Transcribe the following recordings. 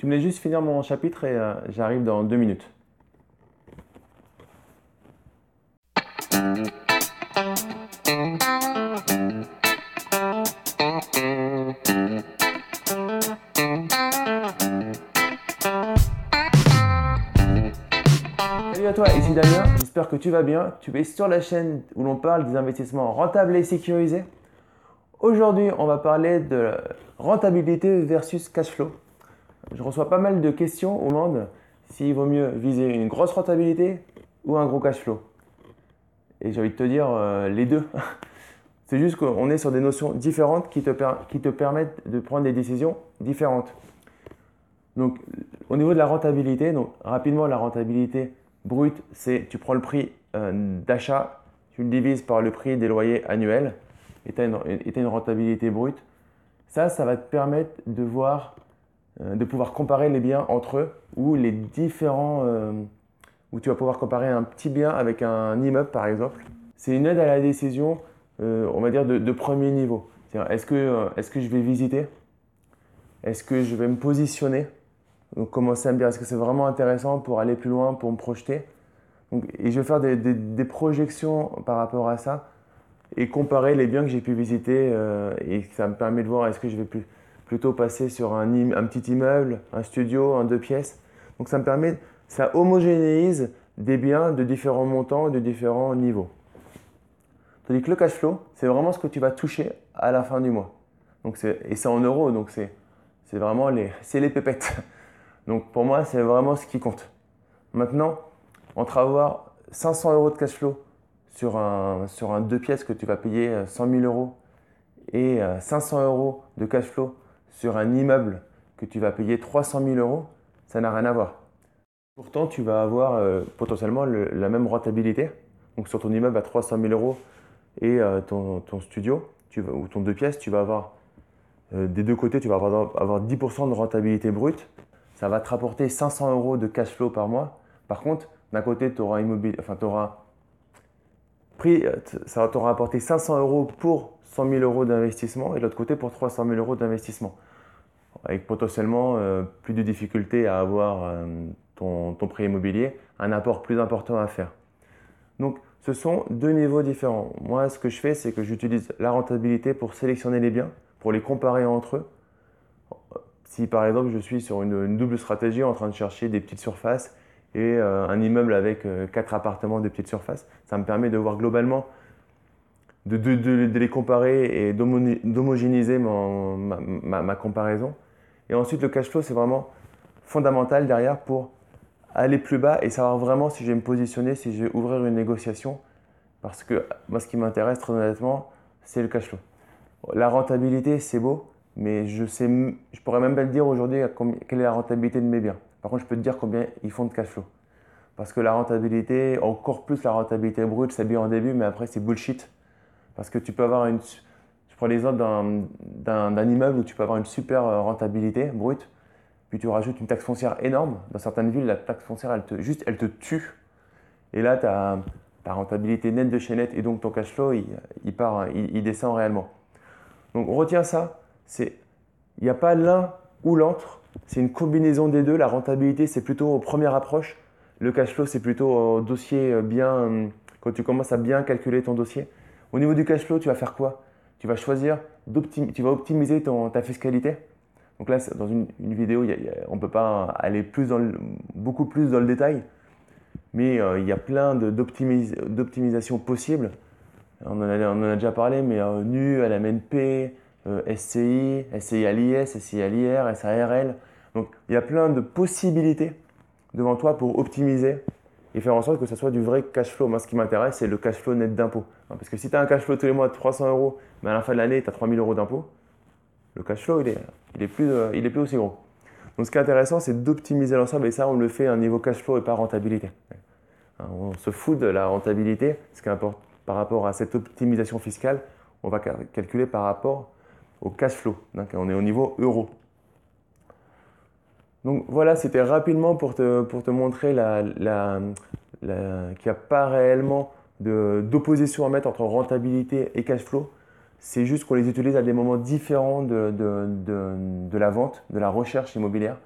Tu me laisses juste finir mon chapitre et euh, j'arrive dans deux minutes. Salut à toi, ici Damien, j'espère que tu vas bien. Tu es sur la chaîne où l'on parle des investissements rentables et sécurisés. Aujourd'hui, on va parler de rentabilité versus cash flow. Je reçois pas mal de questions au monde s'il vaut mieux viser une grosse rentabilité ou un gros cash flow. Et j'ai envie de te dire euh, les deux. C'est juste qu'on est sur des notions différentes qui te, qui te permettent de prendre des décisions différentes. Donc, au niveau de la rentabilité, donc rapidement, la rentabilité brute, c'est tu prends le prix euh, d'achat, tu le divises par le prix des loyers annuels et tu as, une rentabilité brute. Ça, ça va te permettre de voir, de pouvoir comparer les biens entre eux ou les différents, euh, où tu vas pouvoir comparer un petit bien avec un immeuble par exemple. C'est une aide à la décision, euh, on va dire, de, premier niveau. Est-ce que, est que je vais visiter? Est-ce que je vais me positionner? Donc commencer à me dire, est-ce que c'est vraiment intéressant pour aller plus loin, pour me projeter? Et je vais faire des, projections par rapport à ça et comparer les biens que j'ai pu visiter euh, et ça me permet de voir est-ce que je vais plutôt passer sur un, petit immeuble, un studio, un deux pièces. Donc ça me permet, ça homogénéise des biens de différents montants, de différents niveaux. Tandis que le cash flow, c'est vraiment ce que tu vas toucher à la fin du mois. Donc et c'est en euros, donc c'est vraiment les, les pépettes. Donc pour moi, c'est vraiment ce qui compte. Maintenant, entre avoir 500 euros de cash flow sur un, sur un deux pièces que tu vas payer 100 euh, 000 euros et 500 euh, euros de cash flow sur un immeuble que tu vas payer 300 000 euros, ça n'a rien à voir. Pourtant, tu vas avoir euh, potentiellement la même rentabilité. Donc sur ton immeuble à 300 000 euros et ton, ton, studio tu ou ton deux pièces, tu vas avoir des deux côtés, tu vas avoir, avoir 10% de rentabilité brute. Ça va te rapporter 500 euros de cash flow par mois. Par contre, d'un côté, tu auras, enfin, auras prix, euh, ça t'aura apporté 500 euros pour 100 000 euros d'investissement et de l'autre côté pour 300 000 euros d'investissement. Avec potentiellement euh, plus de difficultés à avoir euh, ton, ton, prix immobilier, un apport plus important à faire. Donc ce sont deux niveaux différents. Moi ce que je fais c'est que j'utilise la rentabilité pour sélectionner les biens, pour les comparer entre eux. Si par exemple je suis sur une double stratégie en train de chercher des petites surfaces et euh, un immeuble avec euh, quatre appartements de petite surface. Ça me permet de voir globalement, de, les comparer et d'homogénéiser ma, ma, comparaison. Et ensuite, le cash flow, c'est vraiment fondamental derrière pour aller plus bas et savoir vraiment si je vais me positionner, si je vais ouvrir une négociation. Parce que moi, ce qui m'intéresse très honnêtement, c'est le cash flow. La rentabilité, c'est beau, mais je sais, je pourrais même pas le dire aujourd'hui quelle est la rentabilité de mes biens. Par contre, je peux te dire combien ils font de cash flow. Parce que la rentabilité, encore plus la rentabilité brute, c'est bien en début, mais après, c'est bullshit. Parce que tu peux avoir une. Je prends l'exemple d'un immeuble où tu peux avoir une super euh, rentabilité brute, puis tu rajoutes une taxe foncière énorme. Dans certaines villes, la taxe foncière, elle te, juste, elle te tue. Et là, tu as ta rentabilité nette de chez net et donc ton cash flow, il, part, il, descend réellement. Donc, on retient Il n'y a pas l'un ou l'autre c'est une combinaison des deux. La rentabilité, c'est plutôt aux premières approches. Le cash flow, c'est plutôt au dossier euh, bien, euh, quand tu commences à bien calculer ton dossier. Au niveau du cash flow, tu vas faire quoi? Tu vas choisir, tu vas optimiser ta fiscalité. Donc là, dans une, vidéo, on ne peut pas aller plus dans beaucoup plus dans le détail, mais euh, il y a plein d'optimisations possibles. On en, a, déjà parlé, mais NU, LMNP, SCI, SCI à l'IS, SCI à l'IR, SARL. Donc il y a plein de possibilités devant toi pour optimiser et faire en sorte que ce soit du vrai cash flow. Moi, ce qui m'intéresse, c'est le cash flow net d'impôt. Hein, parce que si tu as un cash flow tous les mois de 300 euros, mais à la fin de l'année, tu as 3000 euros d'impôt, le cash flow, il est, il, est plus, euh, il est plus aussi gros. Donc ce qui est intéressant, c'est d'optimiser l'ensemble et ça, on le fait à un niveau cash flow et pas rentabilité. Hein, on se fout de la rentabilité, ce qui importe par rapport à cette optimisation fiscale, on va calculer par rapport au cash flow. On est au niveau euro. Donc voilà, c'était rapidement pour te, pour te montrer la, qu'il n'y a pas réellement d'opposition à mettre entre rentabilité et cash flow. C'est juste qu'on les utilise à des moments différents de, de, de, la vente, de la recherche immobilière.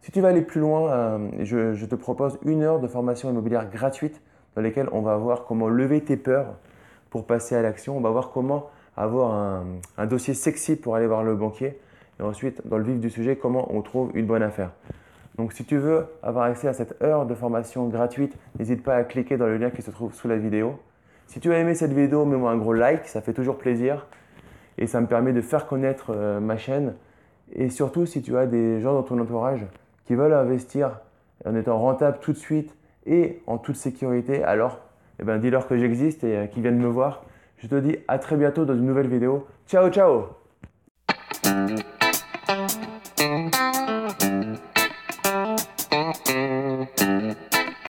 Si tu veux aller plus loin, euh, je, te propose une heure de formation immobilière gratuite dans laquelle on va voir comment lever tes peurs pour passer à l'action. On va voir comment avoir un, dossier sexy pour aller voir le banquier. Et ensuite, dans le vif du sujet, comment on trouve une bonne affaire. Donc si tu veux avoir accès à cette heure de formation gratuite, n'hésite pas à cliquer dans le lien qui se trouve sous la vidéo. Si tu as aimé cette vidéo, mets-moi un gros like, ça fait toujours plaisir. Et ça me permet de faire connaître euh, ma chaîne. Et surtout, si tu as des gens dans ton entourage qui veulent investir en étant rentable tout de suite et en toute sécurité, alors eh ben, dis-leur que j'existe et euh, qu'ils viennent me voir. Je te dis à très bientôt dans une nouvelle vidéo. Ciao, ciao